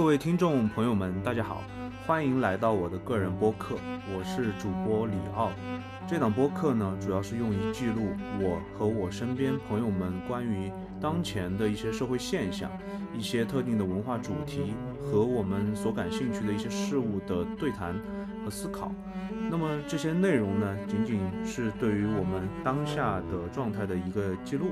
各位听众朋友们，大家好，欢迎来到我的个人播客，我是主播李奥。这档播客呢，主要是用以记录我和我身边朋友们关于当前的一些社会现象、一些特定的文化主题和我们所感兴趣的一些事物的对谈和思考。那么这些内容呢，仅仅是对于我们当下的状态的一个记录。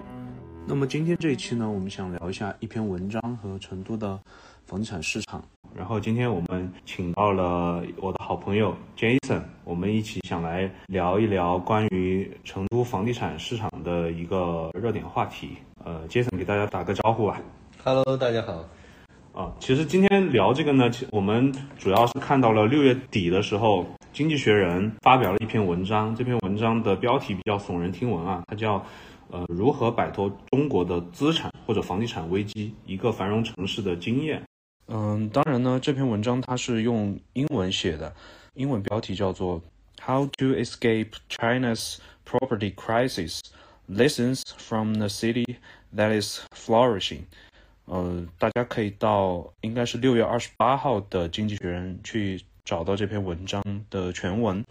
那么今天这一期呢，我们想聊一下一篇文章和成都的房地产市场。然后今天我们请到了我的好朋友 Jason，我们一起想来聊一聊关于成都房地产市场的一个热点话题。呃，Jason 给大家打个招呼吧。Hello，大家好。啊，其实今天聊这个呢，其我们主要是看到了六月底的时候，《经济学人》发表了一篇文章，这篇文章的标题比较耸人听闻啊，它叫呃如何摆脱中国的资产或者房地产危机，一个繁荣城市的经验。嗯，当然呢，这篇文章它是用英文写的，英文标题叫做 “How to Escape China's Property Crisis: Lessons from the City That Is Flourishing”。呃，大家可以到应该是六月二十八号的《经济学人》去找到这篇文章的全文。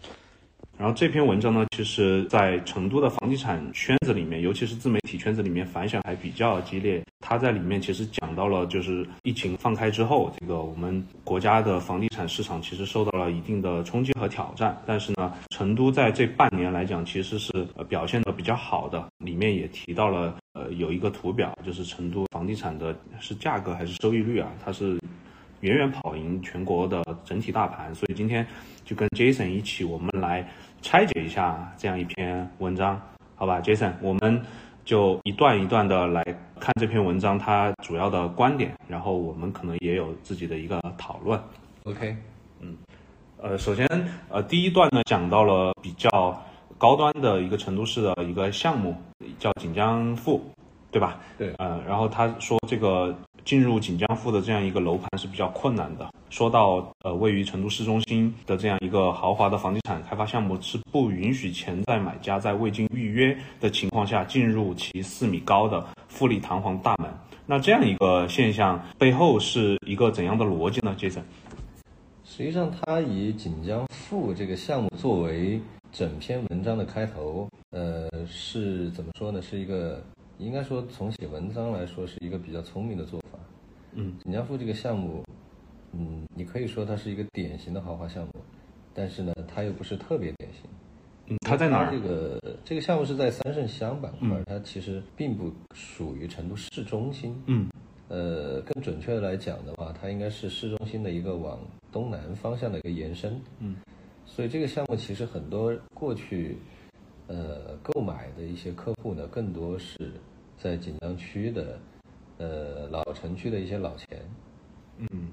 然后这篇文章呢，其实在成都的房地产圈子里面，尤其是自媒体圈子里面反响还比较激烈。它在里面其实讲到了，就是疫情放开之后，这个我们国家的房地产市场其实受到了一定的冲击和挑战。但是呢，成都在这半年来讲，其实是表现的比较好的。里面也提到了，呃，有一个图表，就是成都房地产的是价格还是收益率啊？它是远远跑赢全国的整体大盘。所以今天就跟 Jason 一起，我们来拆解一下这样一篇文章，好吧，Jason，我们就一段一段的来看这篇文章它主要的观点，然后我们可能也有自己的一个讨论。OK，嗯呃，首先，呃，第一段呢讲到了比较高端的一个成都市的一个项目，叫锦江赋，对吧？对呃，然后他说这个进入锦江赋的这样一个楼盘是比较困难的。说到呃，位于成都市中心的这样一个豪华的房地产开发项目，是不允许潜在买家在未经预约的情况下进入其四米高的富丽堂皇大门。那这样一个现象背后是一个怎样的逻辑呢，Jason？实际上它以锦江赋这个项目作为整篇文章的开头，呃，是怎么说呢？是一个应该说从写文章来说是一个比较聪明的做法。嗯，锦江赋这个项目，嗯，你可以说它是一个典型的豪华项目，但是呢，它又不是特别典型。嗯，它在哪儿这？个这个项目是在三圣乡板块，嗯它其实并不属于成都市中心。嗯呃，更准确的来讲的话，它应该是市中心的一个往东南方向的一个延伸。嗯，所以这个项目其实很多过去呃购买的一些客户呢，更多是在锦江区的呃老城区的一些老钱。嗯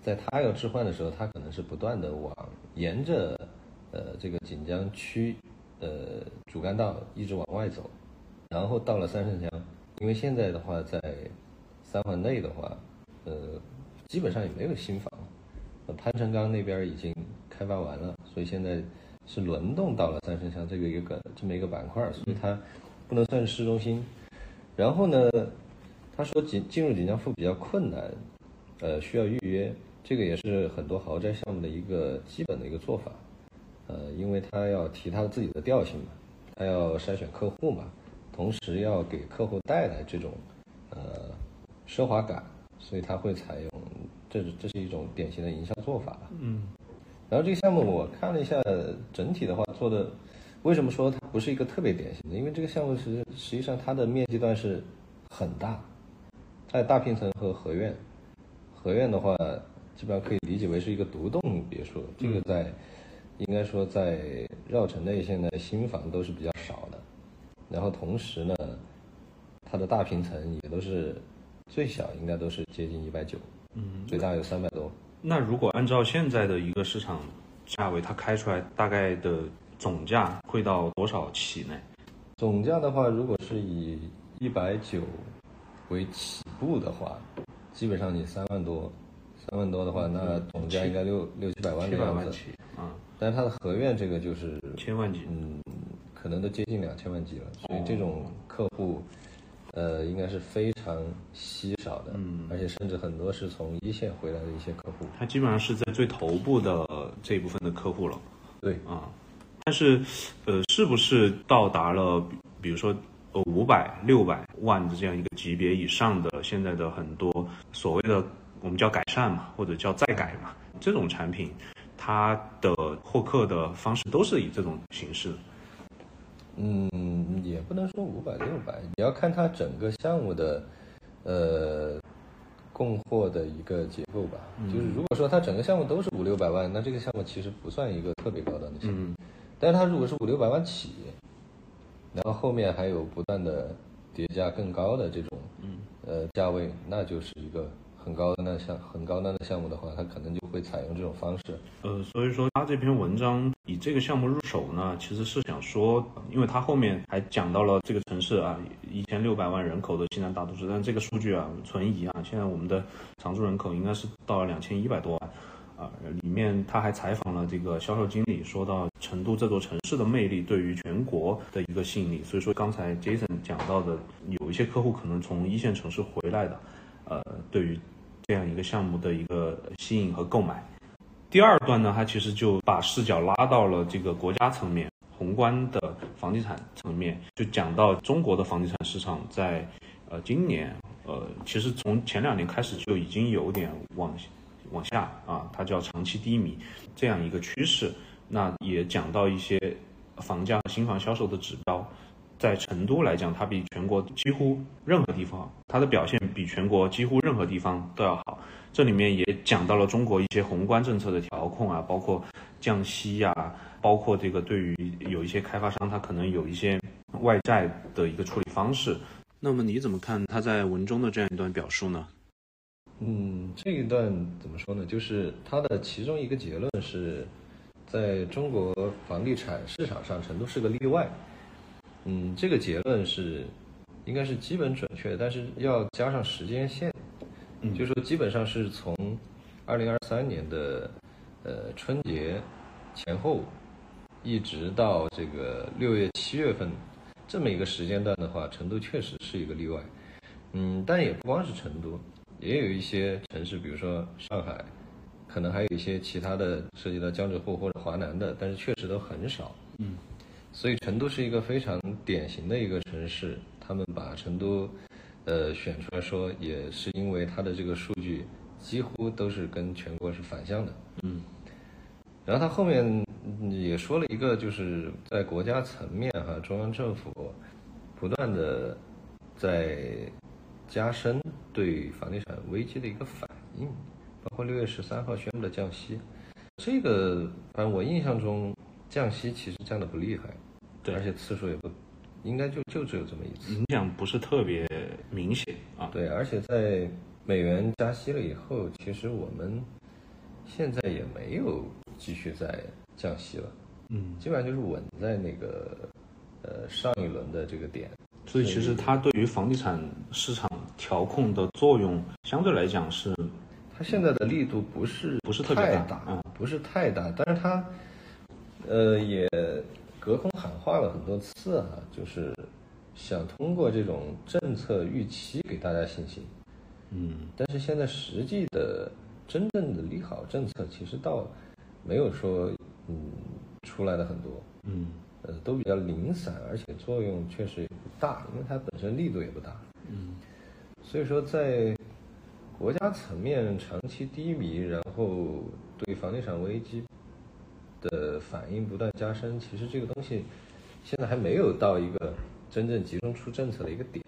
在他要置换的时候，他可能是不断的往沿着呃这个锦江区呃主干道一直往外走，然后到了三圣乡，因为现在的话在三环内的话，呃基本上也没有新房，呃潘成刚那边已经开发完了，所以现在是轮动到了三圣乡这个一个这么一个板块，所以它不能算是市中心。然后呢，他说进进入锦江赋比较困难，呃，需要预约，这个也是很多豪宅项目的一个基本的一个做法，呃，因为他要提他自己的调性嘛，他要筛选客户嘛，同时要给客户带来这种呃奢华感，所以他会采用这是这是一种典型的营销做法吧。嗯然后这个项目我看了一下，整体的话做的，为什么说它不是一个特别典型的？因为这个项目实实际上它的面积段是很大，它有大平层和合院，合院的话基本上可以理解为是一个独栋别墅，这个在应该说在绕城内现在新房都是比较少的，然后同时呢，它的大平层也都是最小应该都是接近一百九，嗯。最大有三百多。那如果按照现在的一个市场价位，它开出来大概的总价会到多少起呢？总价的话，如果是以一百九为起步的话，基本上你三万多，三万多的话，那总价应该六六七百万七的样子。百万起啊，但是它的合院这个就是，千万级。嗯，可能都接近两千万级了。所以这种客户，呃，呃，应该是非常稀少的，嗯，而且甚至很多是从一线回来的一些客户，他基本上是在最头部的这一部分的客户了，对啊，但是，呃，是不是到达了，比如说，呃，五百、六百万的这样一个级别以上的，现在的很多所谓的我们叫改善嘛，或者叫再改嘛，这种产品，它的获客的方式都是以这种形式。嗯，也不能说五百六百，你要看它整个项目的，呃，供货的一个结构吧。就是如果说它整个项目都是五六百万，那这个项目其实不算一个特别高端的项目。但是它如果是五六百万起，然后后面还有不断的叠加更高的这种，嗯呃，价位，那就是一个。很高端的项很高端的项目的话，它可能就会采用这种方式。呃，所以说他这篇文章以这个项目入手呢，其实是想说，因为他后面还讲到了这个城市啊，一千六百万人口的西南大都市，但这个数据啊存疑啊。现在我们的常住人口应该是到了两千一百多万啊。里面他还采访了这个销售经理，说到成都这座城市的魅力对于全国的一个吸引力。所以说刚才 Jason 讲到的，有一些客户可能从一线城市回来的，呃，对于。这样一个项目的一个吸引和购买。第二段呢，它其实就把视角拉到了这个国家层面、宏观的房地产层面，就讲到中国的房地产市场在呃今年呃，其实从前两年开始就已经有点往往下啊，它叫长期低迷这样一个趋势。那也讲到一些房价和、新房销售的指标。在成都来讲，它比全国几乎任何地方，它的表现比全国几乎任何地方都要好。这里面也讲到了中国一些宏观政策的调控啊，包括降息呀，包括这个对于有一些开发商，他可能有一些外债的一个处理方式。那么你怎么看他在文中的这样一段表述呢？嗯，这一段怎么说呢？就是它的其中一个结论是，在中国房地产市场上，成都是个例外。嗯，这个结论是，应该是基本准确，但是要加上时间线，嗯，就说基本上是从二零二三年的呃春节前后，一直到这个六月七月份这么一个时间段的话，成都确实是一个例外。嗯，但也不光是成都，也有一些城市，比如说上海，可能还有一些其他的涉及到江浙沪或者华南的，但是确实都很少。嗯。所以成都是一个非常典型的一个城市，他们把成都，呃，选出来说，也是因为它的这个数据几乎都是跟全国是反向的。嗯。然后他后面也说了一个，就是在国家层面哈，中央政府不断的在加深对房地产危机的一个反应，包括六月十三号宣布的降息，这个反正我印象中降息其实降的不厉害。对而且次数也不，应该就就只有这么一次，影响不是特别明显啊。对，而且在美元加息了以后，其实我们现在也没有继续在降息了，嗯，基本上就是稳在那个呃上一轮的这个点。所以其实它对于房地产市场调控的作用，相对来讲是，它现在的力度不是不是特别大，嗯，不是太大，但是它呃也。隔空喊话了很多次啊，就是想通过这种政策预期给大家信心，嗯，但是现在实际的真正的利好政策其实倒没有说嗯出来的很多，嗯，呃都比较零散，而且作用确实也不大，因为它本身力度也不大，嗯，所以说在国家层面长期低迷，然后对房地产危机。的反应不断加深，其实这个东西现在还没有到一个真正集中出政策的一个点。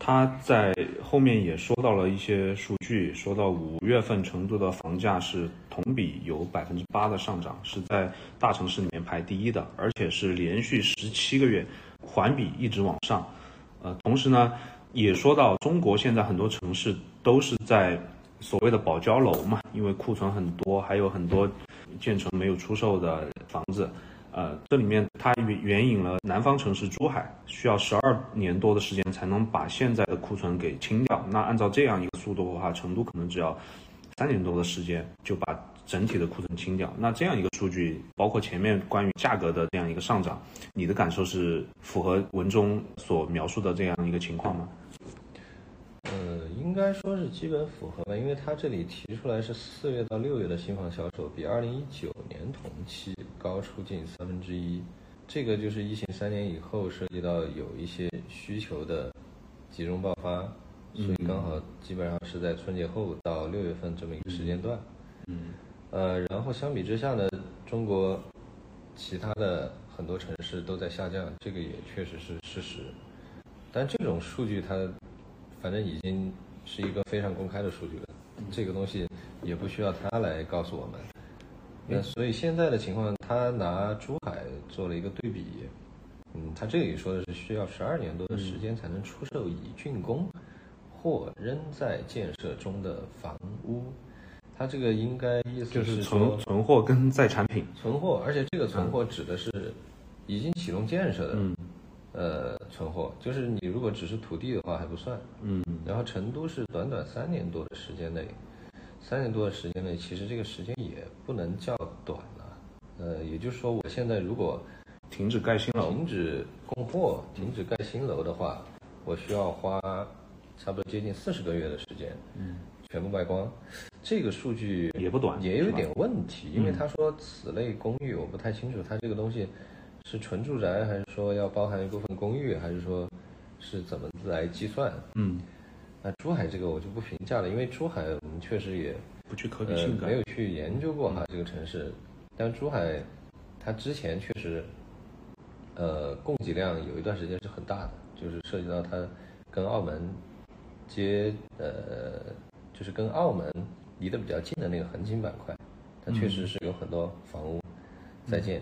他在后面也说到了一些数据，说到五月份成都的房价是同比有百分之八的上涨，是在大城市里面排第一的，而且是连续十七个月环比一直往上。呃，同时呢，也说到中国现在很多城市都是在所谓的保交楼嘛，因为库存很多，还有很多。建成没有出售的房子，呃，这里面它援援引了南方城市珠海，需要十二年多的时间才能把现在的库存给清掉。那按照这样一个速度的话，成都可能只要三年多的时间就把整体的库存清掉。那这样一个数据，包括前面关于价格的这样一个上涨，你的感受是符合文中所描述的这样一个情况吗？该说是基本符合吧，因为它这里提出来是四月到六月的新房销售比二零一九年同期高出近三分之一，这个就是疫情三年以后涉及到有一些需求的集中爆发，所以刚好基本上是在春节后到六月份这么一个时间段。嗯，呃，然后相比之下呢，中国其他的很多城市都在下降，这个也确实是事实。但这种数据它反正已经是一个非常公开的数据了，这个东西也不需要他来告诉我们。那所以现在的情况，他拿珠海做了一个对比，嗯，他这里说的是需要十二年多的时间才能出售已竣工或仍在建设中的房屋。他这个应该意思就是存存货跟在产品。存货，而且这个存货指的是已经启动建设的，嗯呃，存货，就是你如果只是土地的话还不算。嗯然后成都是短短三年多的时间内，三年多的时间内，其实这个时间也不能叫短了。呃，也就是说，我现在如果停止盖新楼。停止供货、停止盖新楼的话，我需要花差不多接近四十个月的时间，嗯，全部卖光。这个数据也不短也有一点问题，因为嗯他说此类公寓，我不太清楚，他这个东西是纯住宅，还是说要包含一部分公寓，还是说是怎么来计算？嗯，那珠海这个我就不评价了，因为珠海我们确实也不去可比呃性感。没有去研究过哈这个城市，但珠海它之前确实呃供给量有一段时间是很大的，就是涉及到它跟澳门接呃就是跟澳门离得比较近的那个横琴板块，它确实是有很多房屋在建，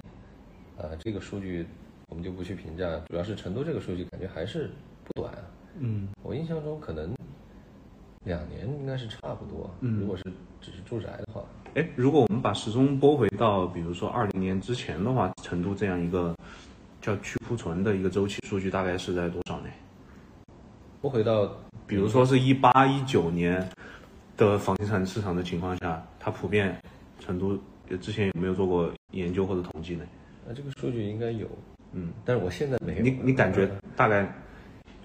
啊、这个数据我们就不去评价，主要是成都这个数据感觉还是不短啊。嗯我印象中可能两年应该是差不多，嗯如果是只是住宅的话，哎，如果我们把时钟拨回到，比如说二零年之前的话，成都这样一个叫去库存的一个周期数据，大概是在多少呢？拨回到比如说是一八一九年的房地产市场的情况下，它普遍成都呃之前有没有做过研究或者统计呢？呃这个数据应该有，嗯，但是我现在没有。你你感觉大概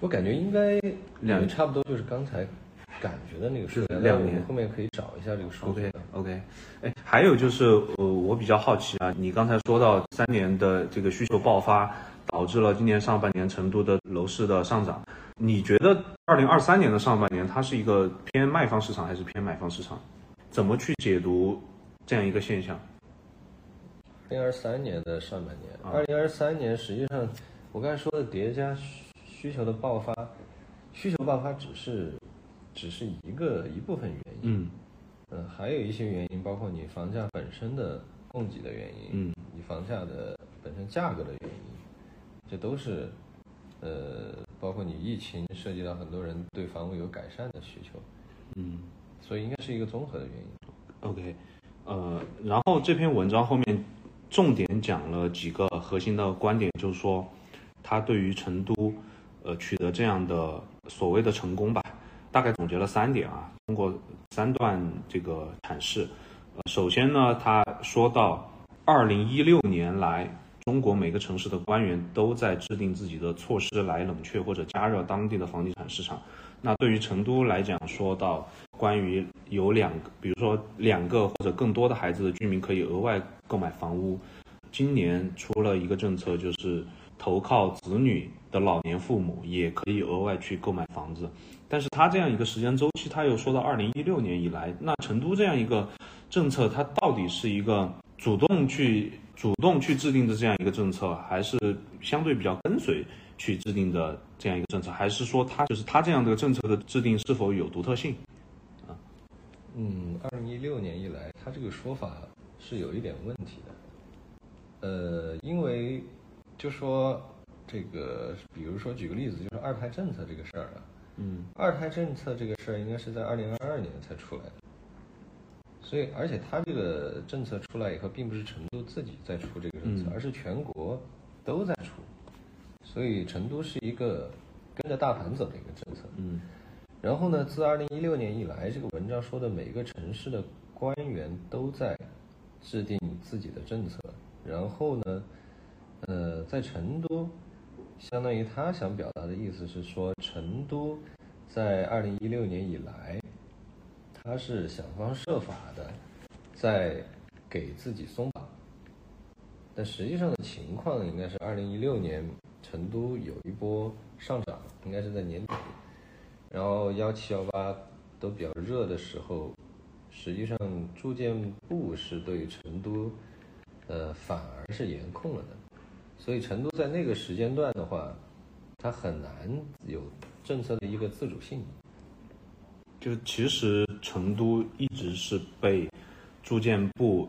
我感觉应该两也差不多就是刚才感觉的那个数两年后面可以找一下这个数据 OK。OK，哎，还有就是呃，我比较好奇啊，你刚才说到三年的这个需求爆发，导致了今年上半年成都的楼市的上涨，你觉得二零二三年的上半年它是一个偏卖方市场还是偏买方市场？怎么去解读这样一个现象？二零二三年的上半年，啊。二零二三年实际上我刚才说的叠加需需求的爆发，需求爆发只是只是一个一部分原因。嗯。嗯，还有一些原因，包括你房价本身的供给的原因，嗯，你房价的本身价格的原因，这都是，呃，包括你疫情涉及到很多人对房屋有改善的需求，嗯。所以应该是一个综合的原因。，OK，呃，然后这篇文章后面重点讲了几个核心的观点，就是说他对于成都呃取得这样的所谓的成功吧，大概总结了三点啊，通过三段这个阐释。呃，首先呢，他说到二零一六年来，中国每个城市的官员都在制定自己的措施来冷却或者加热当地的房地产市场。那对于成都来讲，说到关于有两个，比如说两个或者更多的孩子的居民可以额外购买房屋，今年出了一个政策，就是投靠子女的老年父母也可以额外去购买房子。但是他这样一个时间周期，他又说到二零一六年以来，那成都这样一个政策，它到底是一个主动去主动去制定的这样一个政策，还是相对比较跟随去制定的这样一个政策，还是说它就是它这样的政策的制定是否有独特性？啊嗯，二零一六年以来，他这个说法是有一点问题的。呃，因为就说这个，比如说举个例子，就是二胎政策这个事儿啊，嗯二胎政策这个事儿应该是在二零二二年才出来的，所以而且它这个政策出来以后，并不是成都自己在出这个政策，嗯而是全国都在出，所以成都是一个跟着大盘走的一个政策。嗯然后呢，自二零一六年以来，这个文章说的每个城市的官员都在制定自己的政策。然后呢，呃，在成都，相当于他想表达的意思是说，成都在二零一六年以来，他是想方设法的在给自己松绑，但实际上的情况应该是二零一六年成都有一波上涨，应该是在年底，然后幺七幺八都比较热的时候，实际上住建部是对成都，呃，反而是严控了的，所以成都在那个时间段的话，它很难有政策的一个自主性。就其实成都一直是被住建部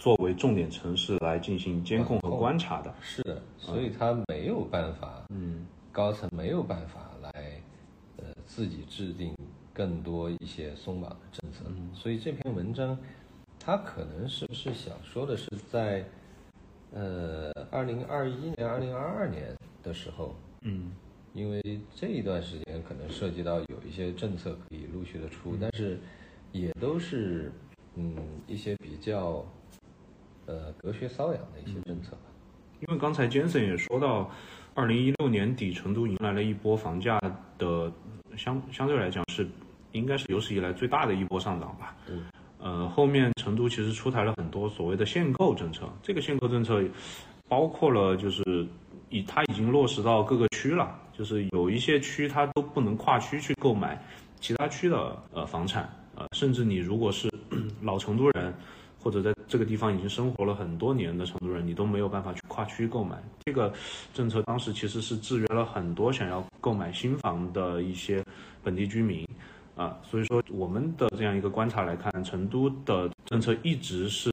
作为重点城市来进行监控和观察的。是的，所以他没有办法，嗯，高层没有办法来，呃，自己制定更多一些松绑的政策。所以这篇文章，他可能是不是想说的是在，呃，二零二一年、二零二二年的时候，嗯，因为这一段时间可能涉及到有一些政策可以陆续的出，但是也都是嗯一些比较呃隔靴搔痒的一些政策吧。因为刚才 Jason 也说到，二零一六年底成都迎来了一波房价的相相对来讲是应该是有史以来最大的一波上涨吧。嗯，呃，后面成都其实出台了很多所谓的限购政策，这个限购政策包括了就是已它已经落实到各个区了，就是有一些区它都不能跨区去购买其他区的呃房产，呃，甚至你如果是 老成都人。或者在这个地方已经生活了很多年的成都人，你都没有办法去跨区购买。这个政策当时其实是制约了很多想要购买新房的一些本地居民，啊，所以说我们的这样一个观察来看，成都的政策一直是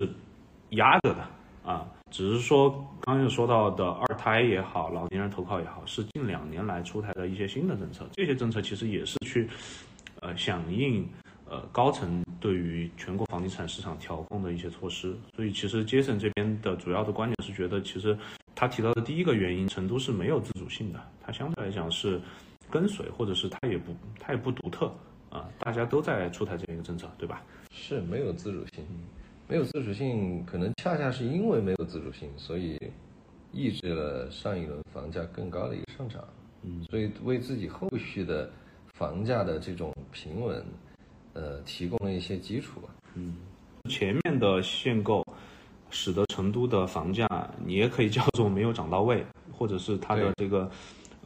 压着的，啊，只是说刚刚又说到的二胎也好，老年人投靠也好，是近两年来出台的一些新的政策，这些政策其实也是去，呃，响应。呃，高层对于全国房地产市场调控的一些措施，所以其实杰森这边的主要的观点是觉得，其实他提到的第一个原因，成都是没有自主性的，它相对来讲是跟随，或者是它也不它也不独特啊，大家都在出台这样一个政策，对吧？是没有自主性，没有自主性，可能恰恰是因为没有自主性，所以抑制了上一轮房价更高的一个上涨，嗯，所以为自己后续的房价的这种平稳。呃，提供了一些基础吧。嗯，前面的限购，使得成都的房价，你也可以叫做没有涨到位，或者是它的这个，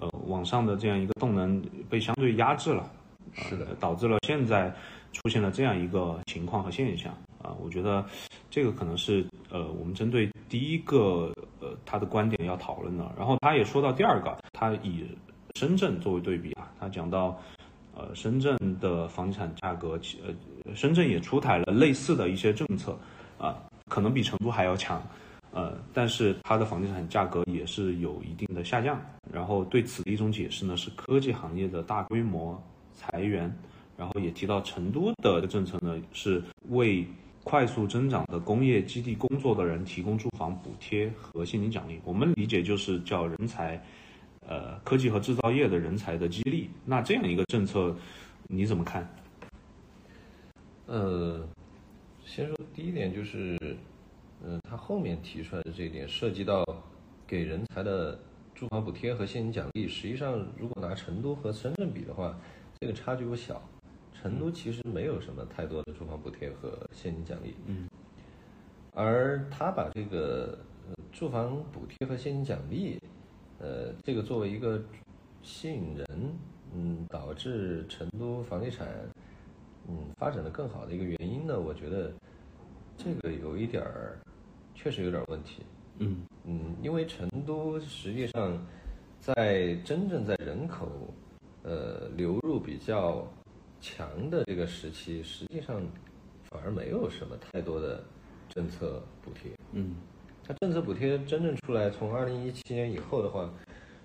呃，往上的这样一个动能被相对压制了。是的，导致了现在出现了这样一个情况和现象。啊，我觉得这个可能是呃，我们针对第一个呃他的观点要讨论的。然后他也说到第二个，他以深圳作为对比啊，他讲到。呃，深圳的房地产价格，呃，深圳也出台了类似的一些政策，啊，可能比成都还要强，呃，但是它的房地产价格也是有一定的下降。然后对此的一种解释呢，是科技行业的大规模裁员，然后也提到成都的政策呢，是为快速增长的工业基地工作的人提供住房补贴和现金奖励。我们理解就是叫人才。呃，科技和制造业的人才的激励，那这样一个政策，你怎么看？呃，先说第一点就是，嗯，他后面提出来的这一点涉及到给人才的住房补贴和现金奖励，实际上如果拿成都和深圳比的话，这个差距不小。成都其实没有什么太多的住房补贴和现金奖励，嗯，而他把这个住房补贴和现金奖励。呃，这个作为一个吸引人，嗯，导致成都房地产，嗯，发展的更好的一个原因呢，我觉得这个有一点儿，确实有点问题。嗯嗯，因为成都实际上在真正在人口呃流入比较强的这个时期，实际上反而没有什么太多的政策补贴。嗯。它政策补贴真正出来，从二零一七年以后的话，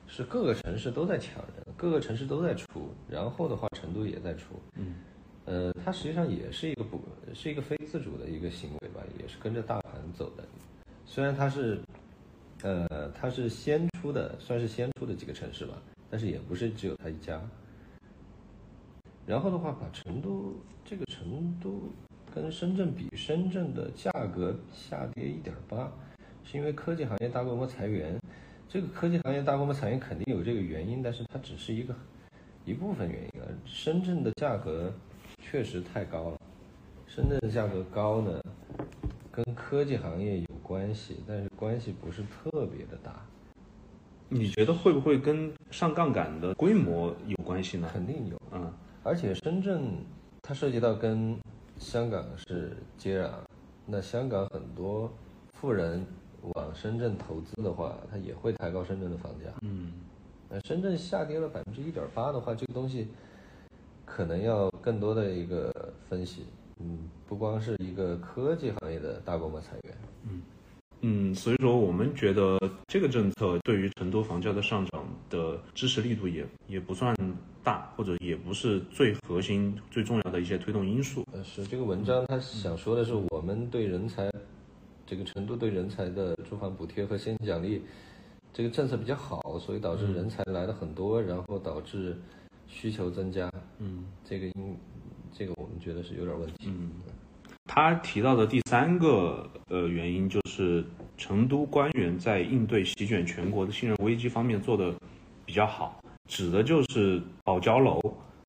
是各个城市都在抢人，各个城市都在出，然后的话，成都也在出。嗯，呃，它实际上也是一个不，是一个非自主的一个行为吧，也是跟着大盘走的。虽然它是，呃，它是先出的，算是先出的几个城市吧，但是也不是只有它一家。然后的话，把成都这个成都跟深圳比，深圳的价格下跌一点八。是因为科技行业大规模裁员，这个科技行业大规模裁员肯定有这个原因，但是它只是一个一部分原因啊。深圳的价格确实太高了，深圳的价格高呢，跟科技行业有关系，但是关系不是特别的大，你觉得会不会跟上杠杆的规模有关系呢？肯定有。嗯而且深圳它涉及到跟香港是接壤，那香港很多富人往深圳投资的话，它也会抬高深圳的房价。嗯那深圳下跌了百分之一点八的话，这个东西可能要更多的一个分析。嗯，不光是一个科技行业的大规模裁员，嗯，所以说我们觉得这个政策对于成都房价的上涨的支持力度也也不算大，或者也不是最核心、最重要的一些推动因素。呃，是这个文章他想说的是，我们对人才，这个成都对人才的住房补贴和现金奖励，这个政策比较好，所以导致人才来的很多，然后导致需求增加。嗯这个应，这个我们觉得是有点问题。嗯，他提到的第三个呃原因就是成都官员在应对席卷全国的信任危机方面做的比较好，指的就是保交楼。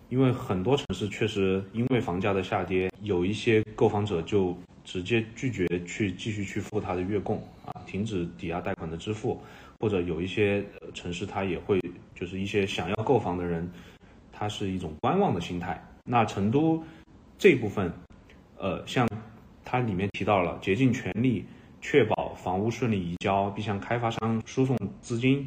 因为很多城市确实因为房价的下跌，有一些购房者就直接拒绝去继续去付他的月供啊，停止抵押贷款的支付，或者有一些城市它也会就是一些想要购房的人，他是一种观望的心态。那成都这部分，呃，像它里面提到了竭尽全力确保房屋顺利移交，并向开发商输送资金。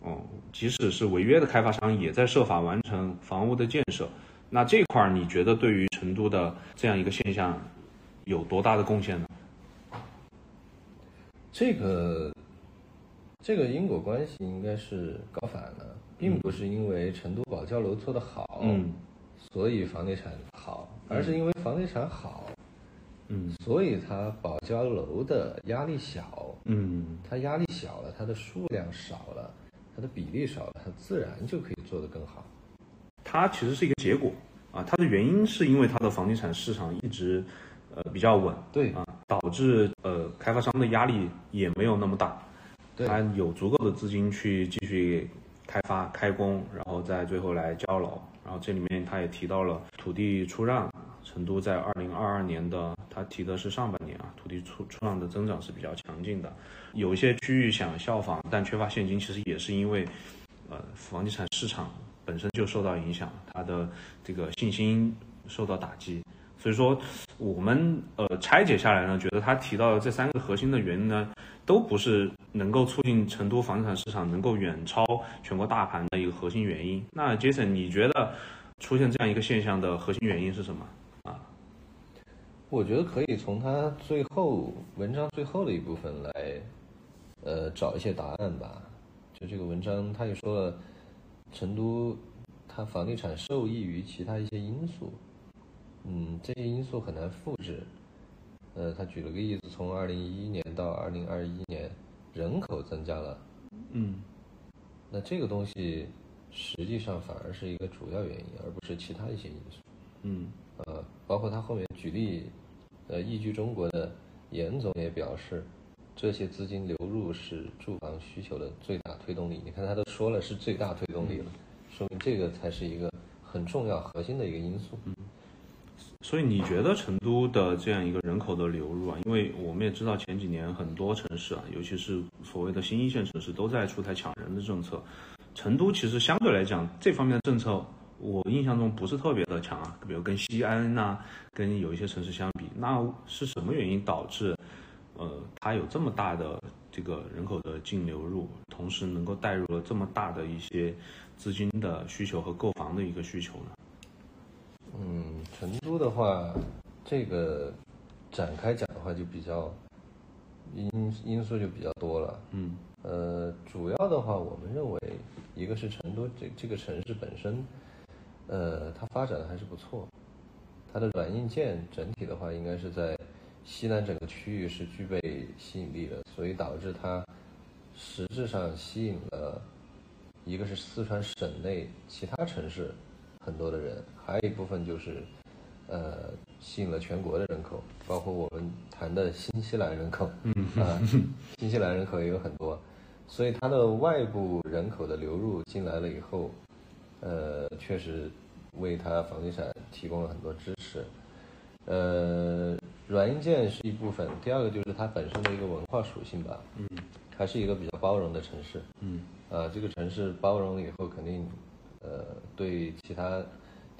哦，即使是违约的开发商，也在设法完成房屋的建设。那这块儿，你觉得对于成都的这样一个现象有多大的贡献呢？这个这个因果关系应该是搞反了，并不是因为成都保交楼做得好，嗯所以房地产好，而是因为房地产好，嗯所以它保交楼的压力小，嗯它压力小了，它的数量少了，它的比例少了，它自然就可以做得更好。它其实是一个结果啊，它的原因是因为它的房地产市场一直呃比较稳对啊，导致呃开发商的压力也没有那么大，对他有足够的资金去继续开发开工，然后再最后来交楼。然后这里面他也提到了土地出让，成都在二零二二年的他提的是上半年啊，土地出出让的增长是比较强劲的。有一些区域想效仿，但缺乏现金，其实也是因为呃房地产市场本身就受到影响，它的这个信心受到打击。所以说，我们呃拆解下来呢，觉得他提到的这三个核心的原因呢，都不是能够促进成都房地产市场能够远超全国大盘的一个核心原因。那 Jason，你觉得出现这样一个现象的核心原因是什么？我觉得可以从他最后文章最后的一部分来，呃，找一些答案吧。就这个文章，他也说了，成都它房地产受益于其他一些因素，嗯，这些因素很难复制。呃，他举了个例子，从二零一一年到二零二一年，人口增加了，嗯那这个东西实际上反而是一个主要原因，而不是其他一些因素。嗯呃，包括他后面举例，呃，易居中国的严总也表示，这些资金流入是住房需求的最大推动力。你看他都说了是最大推动力了，说明这个才是一个很重要、核心的一个因素。所以你觉得成都的这样一个人口的流入啊，因为我们也知道前几年很多城市啊，尤其是所谓的新一线城市都在出台抢人的政策，成都其实相对来讲这方面的政策，我印象中不是特别的强啊，比如跟西安呐、跟有一些城市相比，那是什么原因导致呃它有这么大的这个人口的净流入，同时能够带入了这么大的一些资金的需求和购房的一个需求呢？嗯，成都的话，这个展开讲的话就比较因因素就比较多了。嗯呃，主要的话，我们认为一个是成都这这个城市本身，呃，它发展的还是不错，它的软硬件整体的话，应该是在西南整个区域是具备吸引力的，所以导致它实质上吸引了一个是四川省内其他城市很多的人，还有一部分就是呃吸引了全国的人口，包括我们谈的新西兰人口，嗯啊，新西兰人口也有很多，所以它的外部人口的流入进来了以后，呃，确实为它房地产提供了很多支持。呃，软硬件是一部分，第二个就是它本身的一个文化属性吧。嗯，还是一个比较包容的城市。嗯，呃，这个城市包容了以后，肯定呃对其他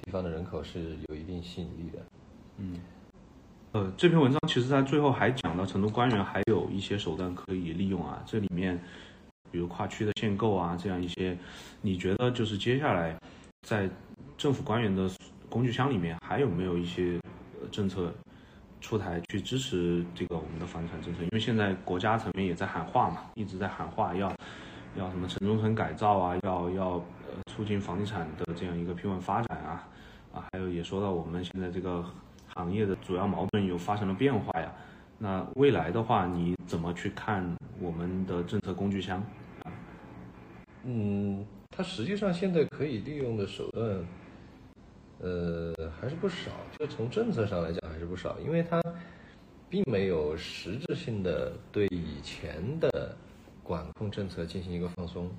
地方的人口是有一定吸引力的。嗯，呃，这篇文章其实在最后还讲到成都官员还有一些手段可以利用啊，这里面比如跨区的限购啊，这样一些，你觉得就是接下来在政府官员的工具箱里面还有没有一些政策出台去支持这个我们的房产政策？因为现在国家层面也在喊话嘛，一直在喊话要要什么城中村改造啊，要要促进房地产的这样一个平稳发展啊啊，还有也说到我们现在这个行业的主要矛盾又发生了变化呀。那未来的话，你怎么去看我们的政策工具箱？嗯，它实际上现在可以利用的手段，呃，还是不少。就从政策上来讲，还是不少，因为它并没有实质性的对以前的管控政策进行一个放松。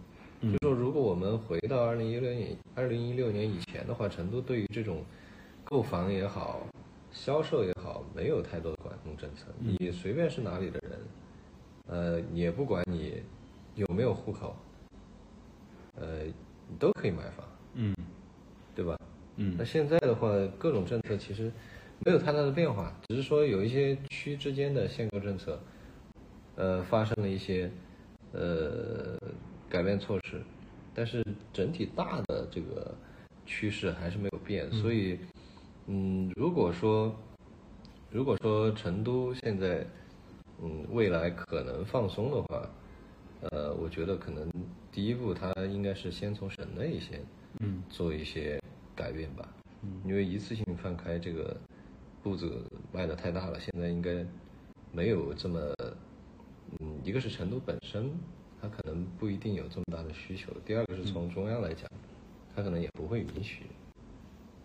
就说如果我们回到二零一六年、二零一六年以前的话，成都对于这种购房也好、销售也好，没有太多的管控政策。你随便是哪里的人，呃，也不管你有没有户口，呃，你都可以买房，嗯对吧？嗯那现在的话，各种政策其实没有太大的变化，只是说有一些区之间的限购政策，呃，发生了一些呃改变措施，但是整体大的这个趋势还是没有变。所以，嗯，如果说如果说成都现在嗯未来可能放松的话，呃，我觉得可能第一步它应该是先从省内先嗯做一些改变吧。因为一次性放开这个步子迈的太大了，现在应该没有这么，嗯，一个是成都本身，它可能不一定有这么大的需求；第二个是从中央来讲，他可能也不会允许。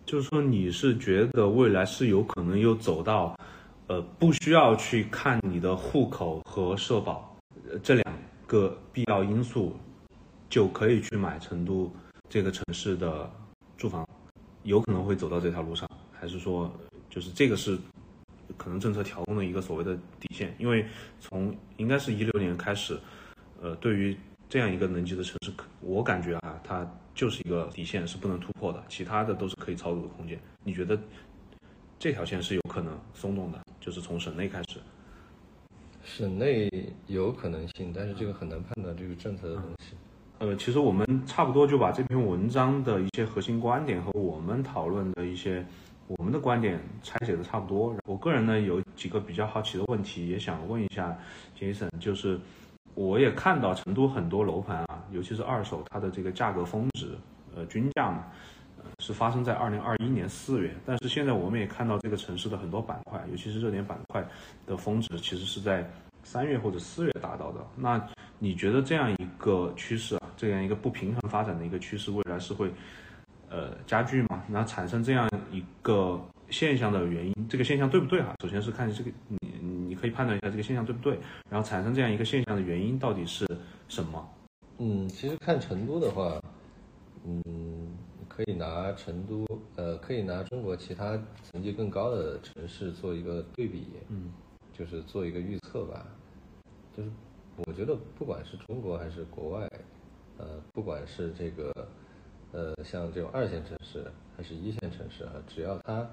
就是说你是觉得未来是有可能又走到，呃，不需要去看你的户口和社保，呃，这两个必要因素，就可以去买成都这个城市的住房，有可能会走到这条路上，还是说就是这个是可能政策调控的一个所谓的底线？因为从应该是一六年开始，呃，对于这样一个能级的城市，可我感觉啊，它就是一个底线是不能突破的，其他的都是可以操作的空间。你觉得这条线是有可能松动的，就是从省内开始？省内有可能性，但是这个很难判断这个政策的东西。呃，其实我们差不多就把这篇文章的一些核心观点和我们讨论的一些我们的观点拆解的差不多。我个人呢有几个比较好奇的问题，也想问一下 Jason，就是我也看到成都很多楼盘啊，尤其是二手，它的这个价格峰值，呃，均价嘛，呃，是发生在二零二一年四月，但是现在我们也看到这个城市的很多板块，尤其是热点板块的峰值，其实是在三月或者四月达到的。那你觉得这样一个趋势啊，这样一个不平衡发展的一个趋势，未来是会呃加剧吗？那产生这样一个现象的原因，这个现象对不对哈？首先是看这个可以判断一下这个现象对不对，然后产生这样一个现象的原因到底是什么？嗯，其实看成都的话，嗯，可以拿成都，呃，可以拿中国其他层级更高的城市做一个对比，嗯，就是做一个预测吧。就是我觉得不管是中国还是国外，呃，不管是这个，呃，像这种二线城市还是一线城市啊，只要它，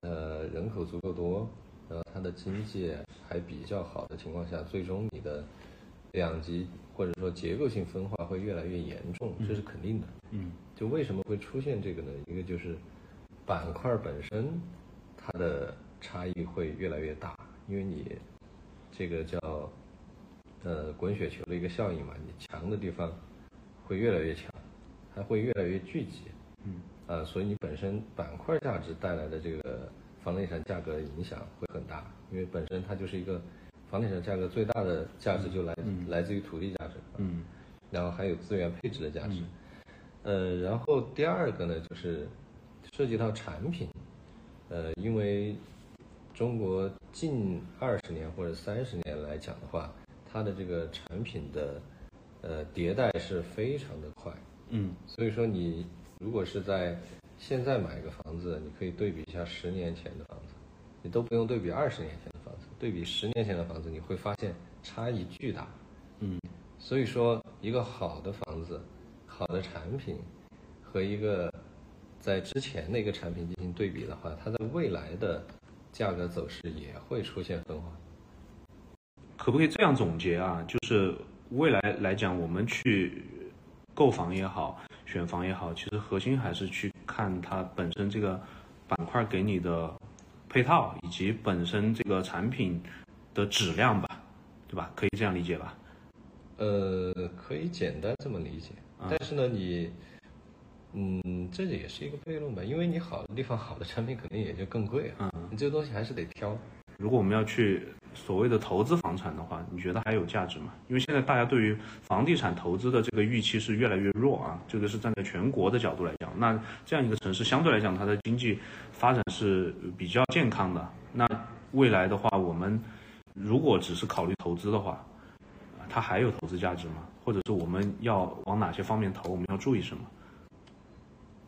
呃，人口足够多，然后它的经济还比较好的情况下，最终你的两极或者说结构性分化会越来越严重，这是肯定的。嗯就为什么会出现这个呢？一个就是板块本身它的差异会越来越大，因为你这个叫呃滚雪球的一个效应嘛，你强的地方会越来越强，它会越来越聚集，嗯，啊，所以你本身板块价值带来的这个房地产价格影响会很大，因为本身它就是一个房地产价格最大的价值就来、来自于土地价值，嗯。然后还有资源配置的价值。呃，然后第二个呢，就是涉及到产品，呃，因为中国近二十年或者三十年来讲的话，它的这个产品的呃迭代是非常的快，嗯。所以说你如果是在现在买一个房子，你可以对比一下十年前的房子，你都不用对比二十年前的房子，对比十年前的房子，你会发现差异巨大。嗯，所以说，一个好的房子、好的产品和一个在之前的一个产品进行对比的话，它在未来的价格走势也会出现分化。可不可以这样总结啊？就是未来来讲，我们去购房也好，选房也好，其实核心还是去看它本身这个板块给你的配套，以及本身这个产品的质量吧，对吧？可以这样理解吧？呃，可以简单这么理解，但是呢，你，嗯，这也是一个悖论吧，因为你好的地方、好的产品肯定也就更贵啊，你这个东西还是得挑。如果我们要去所谓的投资房产的话，你觉得还有价值吗？因为现在大家对于房地产投资的这个预期是越来越弱啊，这个是站在全国的角度来讲。那这样一个城市相对来讲，它的经济发展是比较健康的。那未来的话，我们如果只是考虑投资的话，它还有投资价值吗？或者是我们要往哪些方面投？我们要注意什么？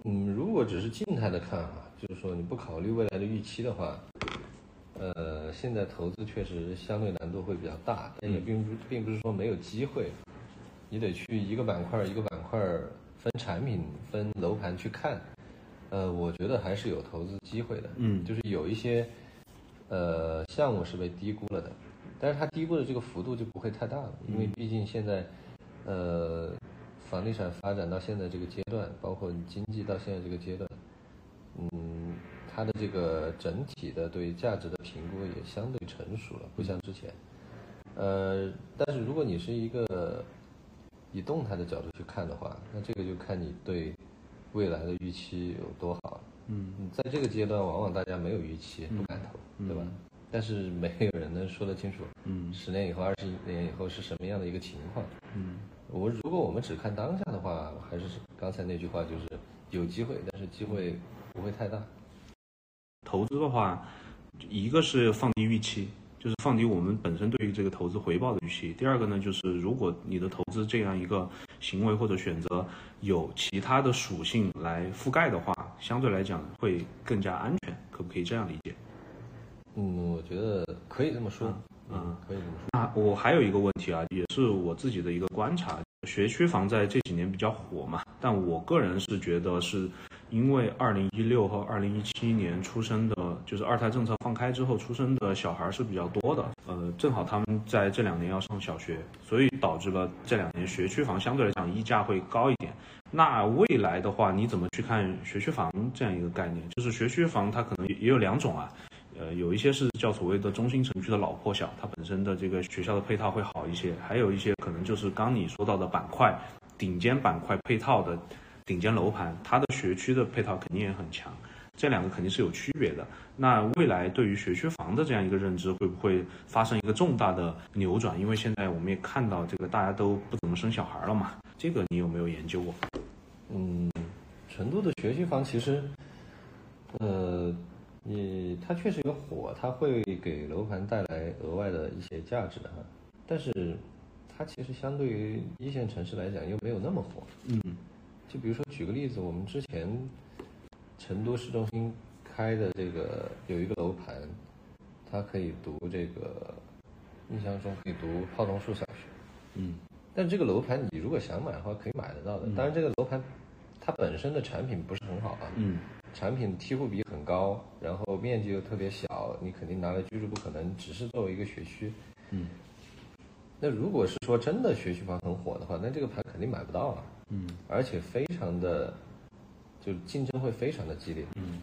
嗯，如果只是静态的看啊，就是说你不考虑未来的预期的话。呃，现在投资确实相对难度会比较大，但也并不并不是说没有机会，你得去一个板块一个板块分产品分楼盘去看，呃，我觉得还是有投资机会的，嗯，就是有一些呃项目是被低估了的，但是它低估的这个幅度就不会太大了，因为毕竟现在呃房地产发展到现在这个阶段，包括经济到现在这个阶段，嗯。它的这个整体的对价值的也相对成熟了，不像之前。呃，但是如果你是一个以动态的角度去看的话，那这个就看你对未来的预期有多好。嗯，在这个阶段，往往大家没有预期，不敢投，对吧？但是没有人能说得清楚，嗯，十年以后、二十年以后是什么样的一个情况。嗯，我如果我们只看当下的话，还是刚才那句话，就是有机会，但是机会不会太大。投资的话，一个是放低预期，就是放低我们本身对于这个投资回报的预期。第二个呢，就是如果你的投资这样一个行为或者选择有其他的属性来覆盖的话，相对来讲会更加安全，可不可以这样理解？嗯，我觉得可以这么说。嗯，可以这么说。那我还有一个问题啊，也是我自己的一个观察，学区房在这几年比较火嘛，但我个人是觉得是。因为二零一六和二零一七年出生的，就是二胎政策放开之后出生的小孩是比较多的，呃，正好他们在这两年要上小学，所以导致了这两年学区房相对来讲溢价会高一点。那未来的话，你怎么去看学区房这样一个概念？就是学区房它可能也有两种啊，呃，有一些是叫所谓的中心城区的老破小，它本身的这个学校的配套会好一些，还有一些可能就是刚你说到的板块，顶尖板块配套的。顶尖楼盘，它的学区的配套肯定也很强，这两个肯定是有区别的。那未来对于学区房的这样一个认知，会不会发生一个重大的扭转？因为现在我们也看到，这个大家都不怎么生小孩了嘛，这个你有没有研究过？嗯，成都的学区房其实，呃，你它确实有火，它会给楼盘带来额外的一些价值的哈。但是，它其实相对于一线城市来讲，又没有那么火。嗯。就比如说，举个例子，我们之前成都市中心开的这个有一个楼盘，它可以读这个，印象中可以读泡桐树小学。嗯。但这个楼盘你如果想买的话，可以买得到的。当然，这个楼盘它本身的产品不是很好啊。嗯。产品梯户比很高，然后面积又特别小，你肯定拿来居住不可能，只是作为一个学区。嗯。那如果是说真的学区房很火的话，那这个盘肯定买不到啊。嗯，而且非常的，就竞争会非常的激烈。嗯，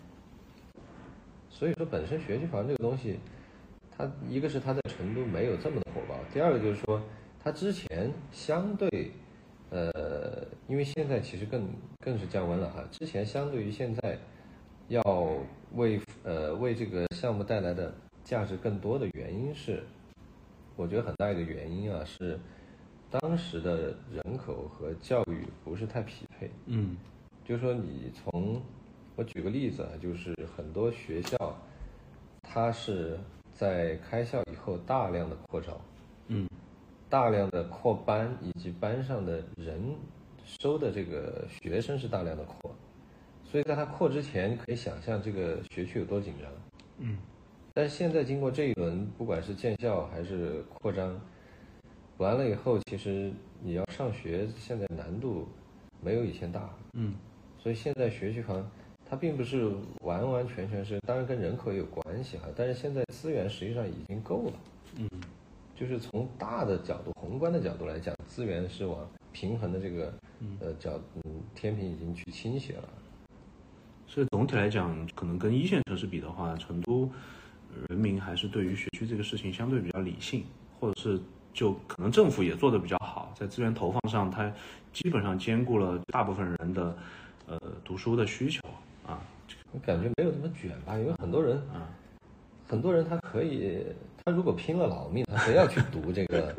所以说本身学区房这个东西，它一个是它在成都没有这么的火爆，第二个就是说它之前相对，呃，因为现在其实更更是降温了哈。之前相对于现在，要为呃为这个项目带来的价值更多的原因是，我觉得很大一个原因啊是。当时的人口和教育不是太匹配，嗯，就是说你从，我举个例子啊，就是很多学校，它是在开校以后大量的扩招，嗯，大量的扩班以及班上的人收的这个学生是大量的扩，所以在它扩之前，你可以想象这个学区有多紧张。嗯，但是现在经过这一轮，不管是建校还是扩张，完了以后，其实你要上学，现在难度没有以前大。嗯，所以现在学区房它并不是完完全全是，当然跟人口也有关系哈，但是现在资源实际上已经够了。嗯，就是从大的角度、宏观的角度来讲，资源是往平衡的这个嗯呃角嗯天平已经去倾斜了。所以总体来讲，可能跟一线城市比的话，成都人民还是对于学区这个事情相对比较理性，或者是就可能政府也做得比较好，在资源投放上，它基本上兼顾了大部分人的呃读书的需求啊。我感觉没有那么卷吧，因为很多人啊，很多人他可以，他如果拼了老命，他非要去读这个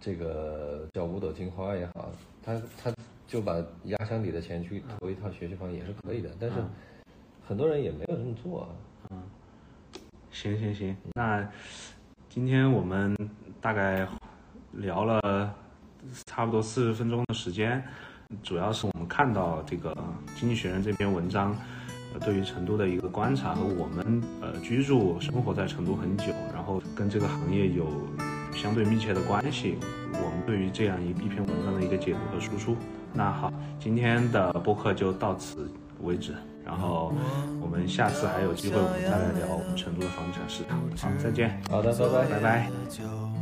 这个叫五朵金花也好，他他就把压箱底的钱去投一套学区房也是可以的，但是很多人也没有这么做啊。行行行，那今天我们大概聊了差不多四十分钟的时间，主要是我们看到这个《经济学人》这篇文章。呃对于成都的一个观察和我们呃居住生活在成都很久，然后跟这个行业有相对密切的关系，我们对于这样一一篇文章的一个解读和输出。那好，今天的播客就到此为止，然后我们下次还有机会，我们再来聊我们成都的房地产市场。好，再见。好的，拜拜。拜拜。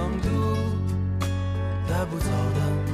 成都带不走的